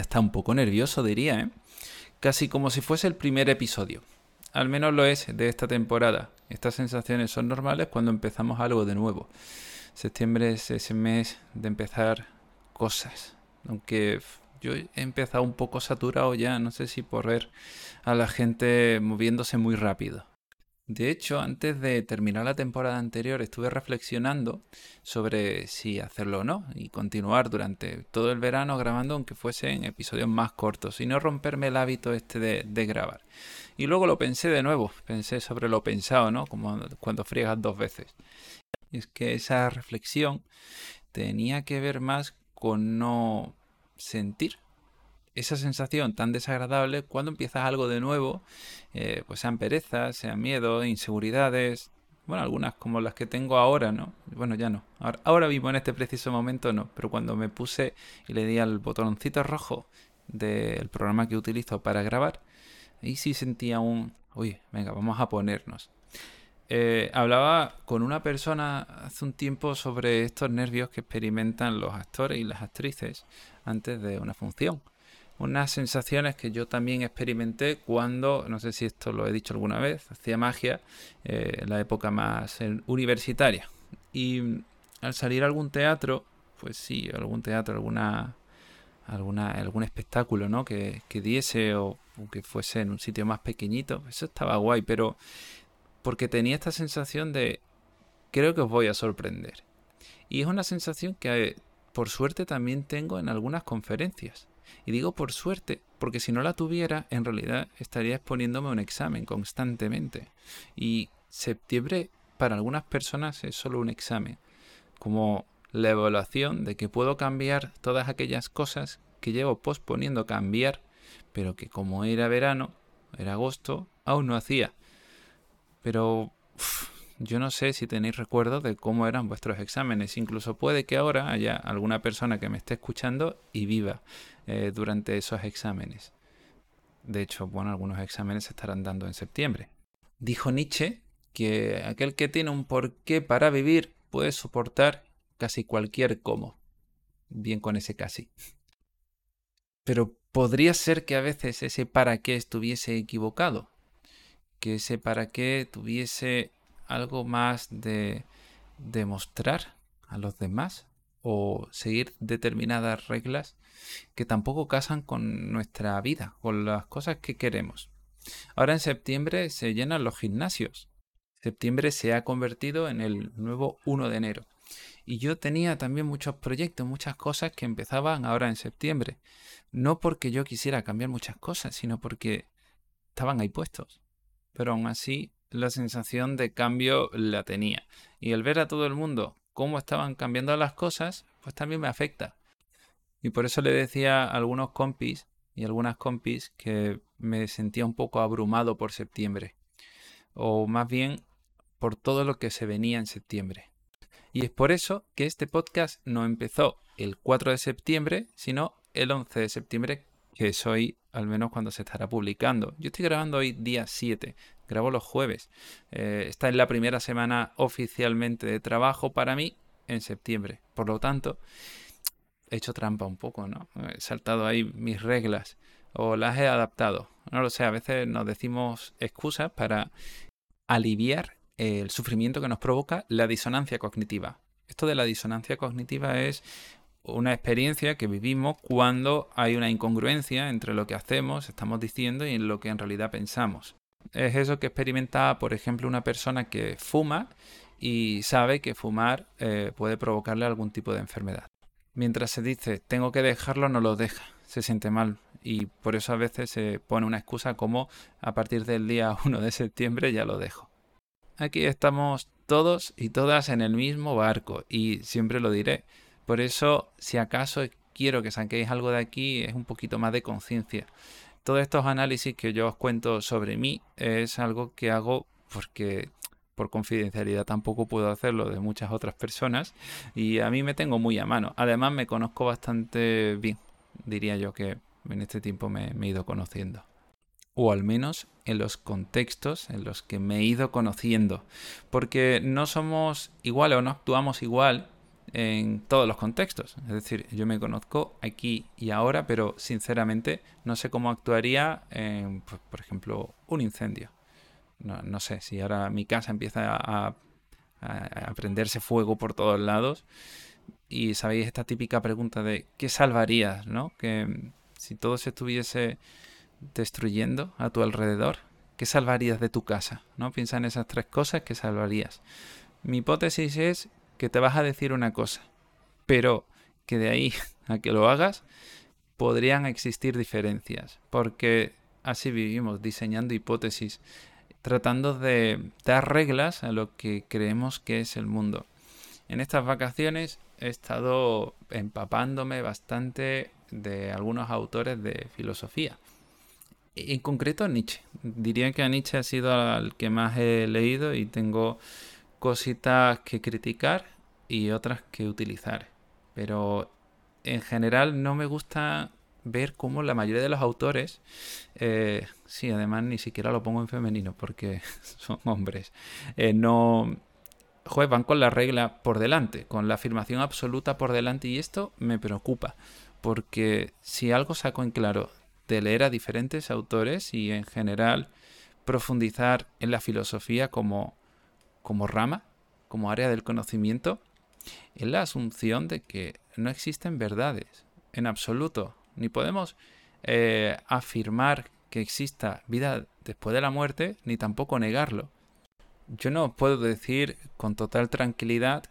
está un poco nervioso, diría, ¿eh? Casi como si fuese el primer episodio. Al menos lo es de esta temporada. Estas sensaciones son normales cuando empezamos algo de nuevo. Septiembre es ese mes de empezar cosas. Aunque yo he empezado un poco saturado ya, no sé si por ver a la gente moviéndose muy rápido. De hecho, antes de terminar la temporada anterior estuve reflexionando sobre si hacerlo o no y continuar durante todo el verano grabando aunque fuesen episodios más cortos y no romperme el hábito este de, grabar. Y luego lo pensé de nuevo, pensé sobre lo pensado, ¿no? Como cuando friegas dos veces. Y es que esa reflexión tenía que ver más con no sentir esa sensación tan desagradable cuando empiezas algo de nuevo, eh, pues sean perezas, sean miedos, inseguridades, bueno, algunas como las que tengo ahora, ¿no? Bueno, ya no. Ahora, mismo en este preciso momento no, pero cuando me puse y le di al botoncito rojo del programa que utilizo para grabar, ahí sí sentía un, uy, venga, vamos a ponernos. Eh, hablaba con una persona hace un tiempo sobre estos nervios que experimentan los actores y las actrices antes de una función unas sensaciones que yo también experimenté cuando, no sé si esto lo he dicho alguna vez, hacía magia eh, en la época más universitaria. Y al salir a algún teatro, pues sí, algún teatro, alguna, alguna algún espectáculo ¿no? que, que diese o, que fuese en un sitio más pequeñito, eso estaba guay, pero porque tenía esta sensación de creo que os voy a sorprender. Y es una sensación que por suerte también tengo en algunas conferencias. Y digo por suerte, porque si no la tuviera, en realidad estaría exponiéndome a un examen constantemente. Y septiembre para algunas personas es solo un examen, como la evaluación de que puedo cambiar todas aquellas cosas que llevo posponiendo cambiar, pero que como era verano, era agosto, aún no hacía. Pero yo no sé si tenéis recuerdos de cómo eran vuestros exámenes. Incluso puede que ahora haya alguna persona que me esté escuchando y viva eh, durante esos exámenes. De hecho, bueno, algunos exámenes se estarán dando en septiembre. Dijo Nietzsche que aquel que tiene un porqué para vivir puede soportar casi cualquier cómo. Bien con ese casi. Pero podría ser que a veces ese para qué estuviese equivocado. Que ese para qué tuviese algo más de demostrar a los demás o seguir determinadas reglas que tampoco casan con nuestra vida, con las cosas que queremos. Ahora en septiembre se llenan los gimnasios. Septiembre se ha convertido en el nuevo 1 de enero. Y yo tenía también muchos proyectos, muchas cosas que empezaban ahora en septiembre. No porque yo quisiera cambiar muchas cosas, sino porque estaban ahí puestos. Pero aún así la sensación de cambio la tenía. Y el ver a todo el mundo cómo estaban cambiando las cosas, pues también me afecta. Y por eso le decía a algunos compis y algunas compis que me sentía un poco abrumado por septiembre. O más bien por todo lo que se venía en septiembre. Y es por eso que este podcast no empezó el 4 de septiembre, sino el 11 de septiembre, que es hoy, al menos cuando se estará publicando. Yo estoy grabando hoy día 7, grabo los jueves. Eh, esta es la primera semana oficialmente de trabajo para mí en septiembre. Por lo tanto, hecho trampa un poco, ¿no? He saltado ahí mis reglas o las he adaptado. No lo sé, a veces nos decimos excusas para aliviar el sufrimiento que nos provoca la disonancia cognitiva. Esto de la disonancia cognitiva es una experiencia que vivimos cuando hay una incongruencia entre lo que hacemos, estamos diciendo y lo que en realidad pensamos es eso que experimenta, por ejemplo, una persona que fuma y sabe que fumar eh, puede provocarle algún tipo de enfermedad. Mientras se dice tengo que dejarlo, no lo deja, se siente mal y por eso a veces se pone una excusa como a partir del día 1 de septiembre ya lo dejo. Aquí estamos todos y todas en el mismo barco y siempre lo diré. Por eso, si acaso quiero que saquéis algo de aquí, es un poquito más de conciencia todos estos análisis que yo os cuento sobre mí es algo que hago porque por confidencialidad tampoco puedo hacerlo de muchas otras personas y a mí me tengo muy a mano. Además me conozco bastante bien, diría yo que en este tiempo me, he ido conociendo. O al menos en los contextos en los que me he ido conociendo. Porque no somos iguales o no actuamos igual en todos los contextos. Es decir, yo me conozco aquí y ahora, pero sinceramente no sé cómo actuaría en, pues, por ejemplo, un incendio. No, sé, si ahora mi casa empieza a, a, prenderse fuego por todos lados y sabéis esta típica pregunta de ¿qué salvarías? ¿no? Que si todo se estuviese destruyendo a tu alrededor, ¿qué salvarías de tu casa? ¿No? Piensa en esas tres cosas que salvarías. Mi hipótesis es que te vas a decir una cosa, pero que de ahí a que lo hagas podrían existir diferencias, porque así vivimos, diseñando hipótesis, tratando de dar reglas a lo que creemos que es el mundo. En estas vacaciones he estado empapándome bastante de algunos autores de filosofía. En concreto Nietzsche. Diría que a Nietzsche ha sido el que más he leído y tengo cositas que criticar y otras que utilizar. Pero en general no me gusta ver cómo la mayoría de los autores, eh, sí, además ni siquiera lo pongo en femenino porque son hombres, eh, no, van con la regla por delante, con la afirmación absoluta por delante y esto me preocupa porque si algo saco en claro de leer a diferentes autores y en general profundizar en la filosofía como, como rama, como área del conocimiento, es la asunción de que no existen verdades en absoluto, ni podemos eh, afirmar que exista vida después de la muerte, ni tampoco negarlo. Yo no puedo decir con total tranquilidad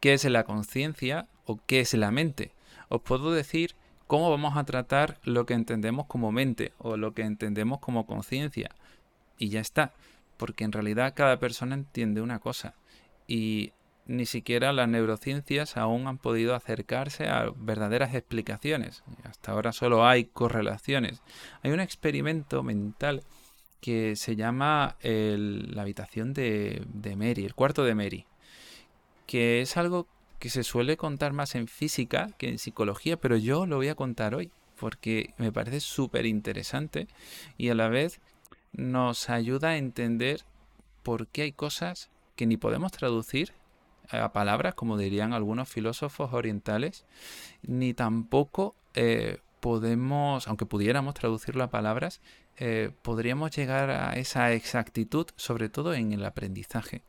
qué es la conciencia o qué es la mente. Os puedo decir cómo vamos a tratar lo que entendemos como mente o lo que entendemos como conciencia. Y ya está, porque en realidad cada persona entiende una cosa. Y ni siquiera las neurociencias aún han podido acercarse a verdaderas explicaciones. Hasta ahora solo hay correlaciones. Hay un experimento mental que se llama la habitación de, de Mary, el cuarto de Mary, que es algo que se suele contar más en física que en psicología, pero yo lo voy a contar hoy porque me parece súper interesante y a la vez nos ayuda a entender por qué hay cosas que ni podemos traducir a palabras, como dirían algunos filósofos orientales, ni tampoco eh, podemos, aunque pudiéramos traducirlo a palabras, eh, podríamos llegar a esa exactitud, sobre todo en el aprendizaje.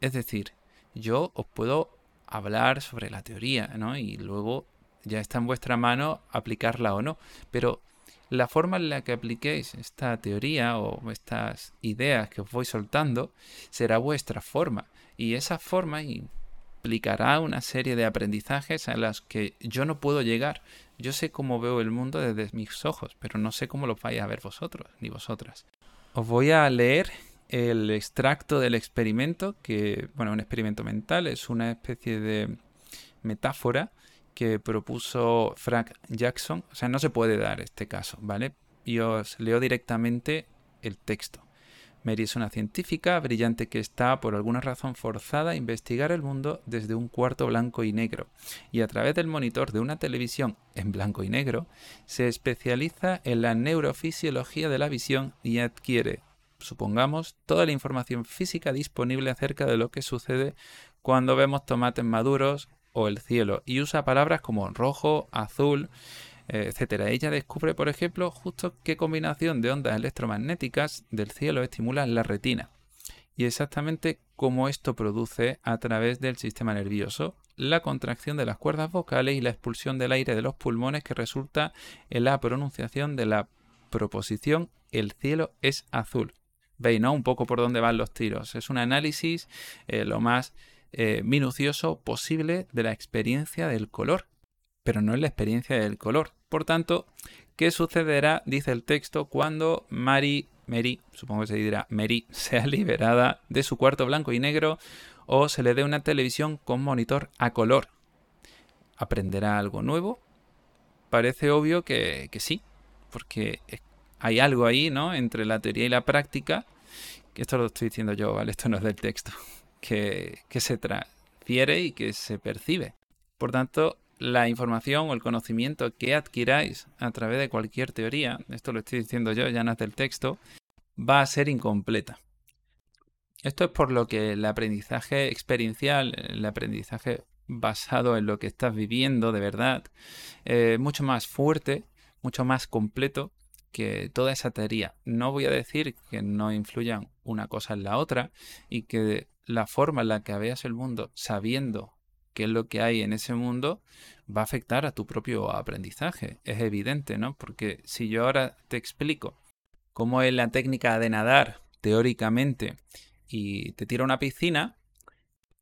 Es decir, yo os puedo hablar sobre la teoría, ¿no? Y luego ya está en vuestra mano aplicarla o no. Pero la forma en la que apliquéis esta teoría o estas ideas que os voy soltando será vuestra forma. Y esa forma implicará una serie de aprendizajes a las que yo no puedo llegar. Yo sé cómo veo el mundo desde mis ojos, pero no sé cómo lo vais a ver vosotros ni vosotras. Os voy a leer el extracto del experimento, que, bueno, un experimento mental, es una especie de metáfora que propuso Frank Jackson. O sea, no se puede dar este caso, ¿vale? Y os leo directamente el texto. Mary es una científica brillante que está, por alguna razón forzada, a investigar el mundo desde un cuarto blanco y negro, y a través del monitor de una televisión en blanco y negro, se especializa en la neurofisiología de la visión y adquiere, supongamos, toda la información física disponible acerca de lo que sucede cuando vemos tomates maduros o el cielo, y usa palabras como rojo, azul, etcétera. Ella descubre, por ejemplo, justo qué combinación de ondas electromagnéticas del cielo estimulan la retina y exactamente cómo esto produce a través del sistema nervioso la contracción de las cuerdas vocales y la expulsión del aire de los pulmones que resulta en la pronunciación de la proposición el cielo es azul. Veis, ¿no? Un poco por dónde van los tiros. Es un análisis eh, lo más eh, minucioso posible de la experiencia del color pero no es la experiencia del color. Por tanto, ¿qué sucederá, dice el texto, cuando Mary, Mary, supongo que se dirá Mary, sea liberada de su cuarto blanco y negro o se le dé una televisión con monitor a color? ¿Aprenderá algo nuevo? Parece obvio que, sí, porque hay algo ahí, ¿no? Entre la teoría y la práctica, que esto lo estoy diciendo yo, ¿vale? Esto no es del texto, que, que se transfiere y que se percibe. Por tanto, la información o el conocimiento que adquiráis a través de cualquier teoría, esto lo estoy diciendo yo, ya es del texto, va a ser incompleta. Esto es por lo que el aprendizaje experiencial, el aprendizaje basado en lo que estás viviendo de verdad, eh, mucho más fuerte, mucho más completo que toda esa teoría. No voy a decir que no influyan una cosa en la otra y que la forma en la que veas el mundo sabiendo qué es lo que hay en ese mundo va a afectar a tu propio aprendizaje. Es evidente, ¿no? Porque si yo ahora te explico cómo es la técnica de nadar teóricamente y te tiro una piscina,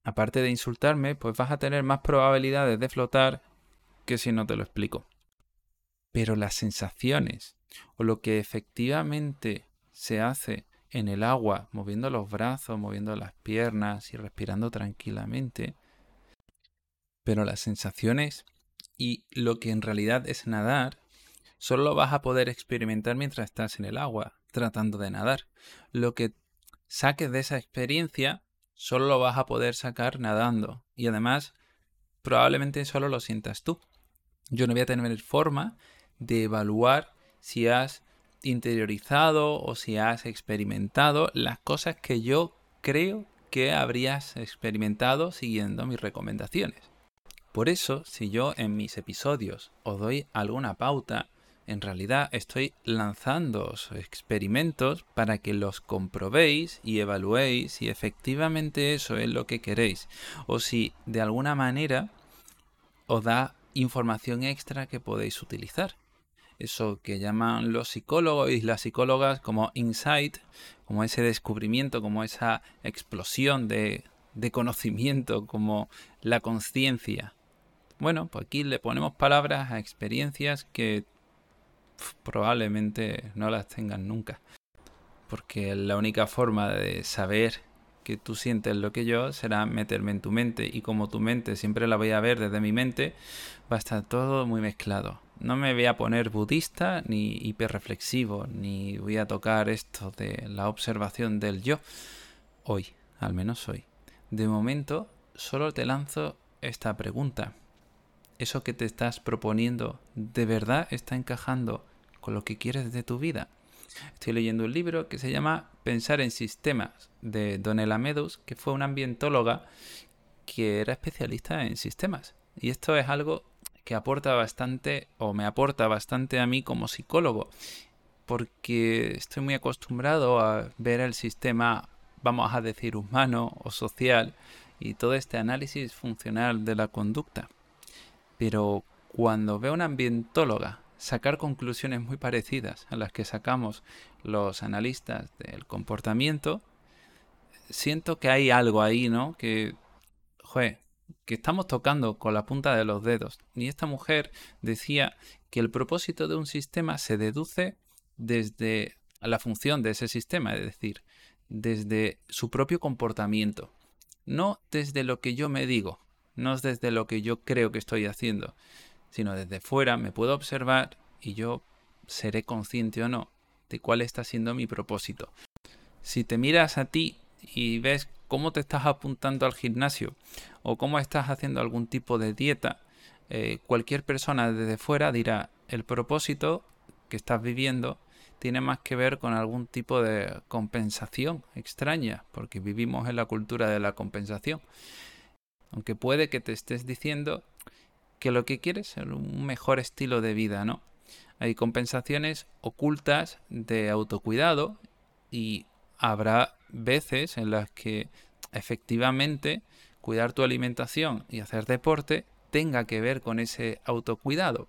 aparte de insultarme, pues vas a tener más probabilidades de flotar que si no te lo explico. Pero las sensaciones o lo que efectivamente se hace en el agua, moviendo los brazos, moviendo las piernas y respirando tranquilamente, pero las sensaciones y lo que en realidad es nadar, solo lo vas a poder experimentar mientras estás en el agua, tratando de nadar. Lo que saques de esa experiencia solo lo vas a poder sacar nadando. Y además, probablemente solo lo sientas tú. Yo no voy a tener forma de evaluar si has interiorizado o si has experimentado las cosas que yo creo que habrías experimentado siguiendo mis recomendaciones. Por eso, si yo en mis episodios os doy alguna pauta, en realidad estoy lanzando experimentos para que los comprobéis y evaluéis si efectivamente eso es lo que queréis o si de alguna manera os da información extra que podéis utilizar. Eso que llaman los psicólogos y las psicólogas como insight, como ese descubrimiento, como esa explosión de, de conocimiento, como la conciencia. Bueno, pues aquí le ponemos palabras a experiencias que probablemente no las tengan nunca. Porque la única forma de saber que tú sientes lo que yo será meterme en tu mente y como tu mente siempre la voy a ver desde mi mente, va a estar todo muy mezclado. No me voy a poner budista ni hiperreflexivo, ni voy a tocar esto de la observación del yo. Hoy, al menos hoy. De momento, solo te lanzo esta pregunta eso que te estás proponiendo de verdad está encajando con lo que quieres de tu vida. Estoy leyendo un libro que se llama Pensar en Sistemas de Donella Meadows, que fue una ambientóloga que era especialista en sistemas. Y esto es algo que aporta bastante, o me aporta bastante a mí como psicólogo, porque estoy muy acostumbrado a ver el sistema, vamos a decir, humano o social, y todo este análisis funcional de la conducta. Pero cuando veo a una ambientóloga sacar conclusiones muy parecidas a las que sacamos los analistas del comportamiento, siento que hay algo ahí, ¿no? Que, joder, que estamos tocando con la punta de los dedos. Y esta mujer decía que el propósito de un sistema se deduce desde la función de ese sistema, es decir, desde su propio comportamiento, no desde lo que yo me digo, no es desde lo que yo creo que estoy haciendo, sino desde fuera me puedo observar y yo seré consciente o no de cuál está siendo mi propósito. Si te miras a ti y ves cómo te estás apuntando al gimnasio o cómo estás haciendo algún tipo de dieta, eh, cualquier persona desde fuera dirá el propósito que estás viviendo tiene más que ver con algún tipo de compensación extraña, porque vivimos en la cultura de la compensación. Aunque puede que te estés diciendo que lo que quieres es un mejor estilo de vida, ¿no? Hay compensaciones ocultas de autocuidado y habrá veces en las que efectivamente cuidar tu alimentación y hacer deporte tenga que ver con ese autocuidado.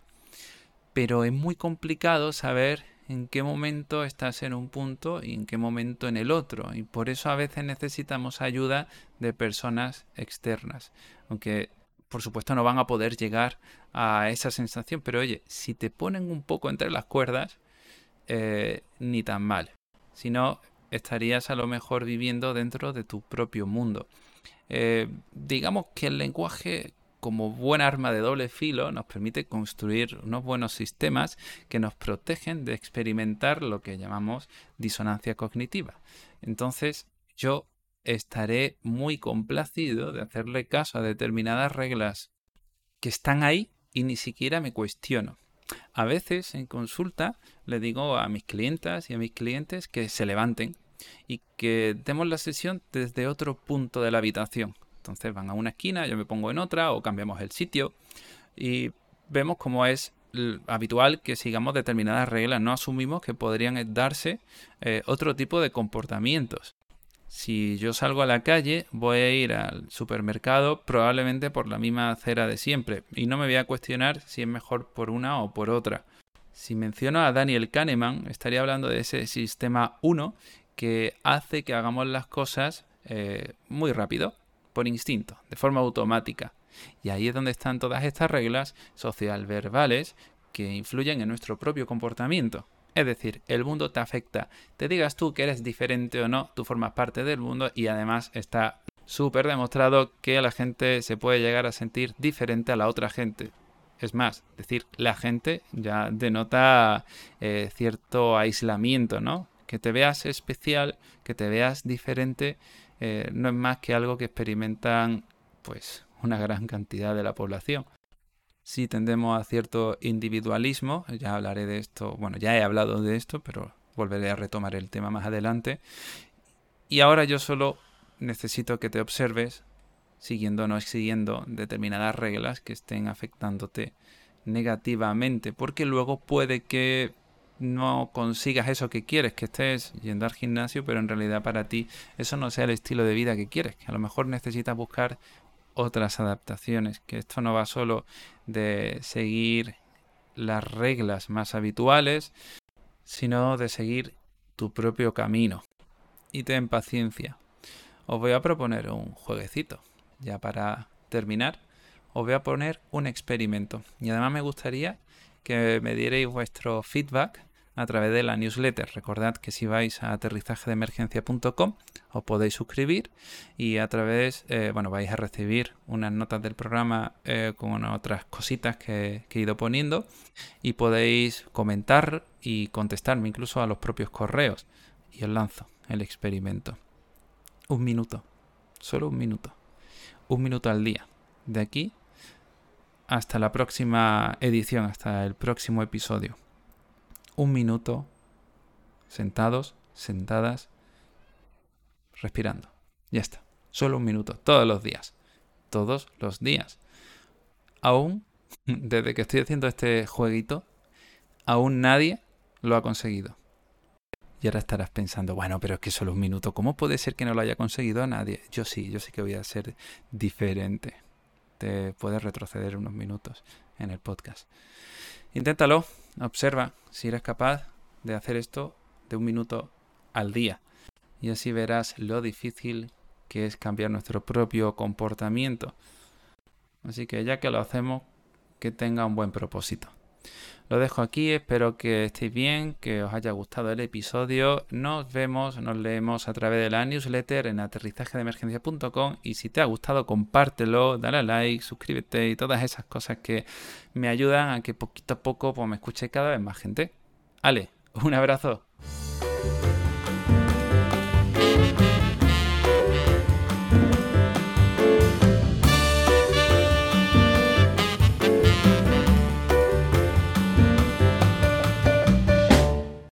Pero es muy complicado saber en qué momento estás en un punto y en qué momento en el otro. Y por eso a veces necesitamos ayuda de personas externas. Aunque por supuesto no van a poder llegar a esa sensación. Pero oye, si te ponen un poco entre las cuerdas, eh, ni tan mal. Si no, estarías a lo mejor viviendo dentro de tu propio mundo. Eh, digamos que el lenguaje como buen arma de doble filo nos permite construir unos buenos sistemas que nos protegen de experimentar lo que llamamos disonancia cognitiva. Entonces yo estaré muy complacido de hacerle caso a determinadas reglas que están ahí y ni siquiera me cuestiono. A veces en consulta le digo a mis clientas y a mis clientes que se levanten y que demos la sesión desde otro punto de la habitación, Entonces van a una esquina, yo me pongo en otra o cambiamos el sitio y vemos cómo es habitual que sigamos determinadas reglas, no asumimos que podrían darse eh, otro tipo de comportamientos. Si yo salgo a la calle, voy a ir al supermercado probablemente por la misma acera de siempre y no me voy a cuestionar si es mejor por una o por otra. Si menciono a Daniel Kahneman, estaría hablando de ese sistema 1 que hace que hagamos las cosas eh, muy rápido, por instinto, de forma automática. Y ahí es donde están todas estas reglas social verbales que influyen en nuestro propio comportamiento. Es decir, el mundo te afecta. Te digas tú que eres diferente o no, tú formas parte del mundo y además está súper demostrado que la gente se puede llegar a sentir diferente a la otra gente. Es más, decir la gente ya denota eh, cierto aislamiento, ¿no? Que te veas especial, que te veas diferente, eh, no es más que algo que experimentan pues una gran cantidad de la población. Si tendemos a cierto individualismo, ya hablaré de esto, bueno, ya he hablado de esto, pero volveré a retomar el tema más adelante. Y ahora yo solo necesito que te observes siguiendo o no siguiendo determinadas reglas que estén afectándote negativamente, porque luego puede que no consigas eso que quieres, que estés yendo al gimnasio, pero en realidad para ti eso no sea el estilo de vida que quieres, que a lo mejor necesitas buscar otras adaptaciones, que esto no va solo de seguir las reglas más habituales, sino de seguir tu propio camino. Y ten paciencia. Os voy a proponer un jueguecito. Ya para terminar, os voy a poner un experimento. Y además me gustaría que me dierais vuestro feedback a través de la newsletter. Recordad que si vais a aterrizajedeemergencia.com os podéis suscribir y a través, eh, bueno, vais a recibir unas notas del programa eh, con otras cositas que, que, he ido poniendo y podéis comentar y contestarme incluso a los propios correos. Y os lanzo el experimento. Un minuto, solo un minuto. Un minuto al día. De aquí hasta la próxima edición, hasta el próximo episodio un minuto sentados, sentadas, respirando. Ya está. Solo un minuto, todos los días. Todos los días. Aún, desde que estoy haciendo este jueguito, aún nadie lo ha conseguido. Y ahora estarás pensando, bueno, pero es que solo un minuto, ¿cómo puede ser que no lo haya conseguido nadie? Yo sí, yo sí que voy a ser diferente. Te puedes retroceder unos minutos en el podcast. Inténtalo, observa si eres capaz de hacer esto de un minuto al día. Y así verás lo difícil que es cambiar nuestro propio comportamiento. Así que ya que lo hacemos, que tenga un buen propósito. Lo dejo aquí, espero que estéis bien, que os haya gustado el episodio. Nos vemos, nos leemos a través de la newsletter en aterrizajedeemergencia.com y si te ha gustado compártelo, dale a like, suscríbete y todas esas cosas que me ayudan a que poquito a poco pues, me escuche cada vez más gente. Ale, un abrazo.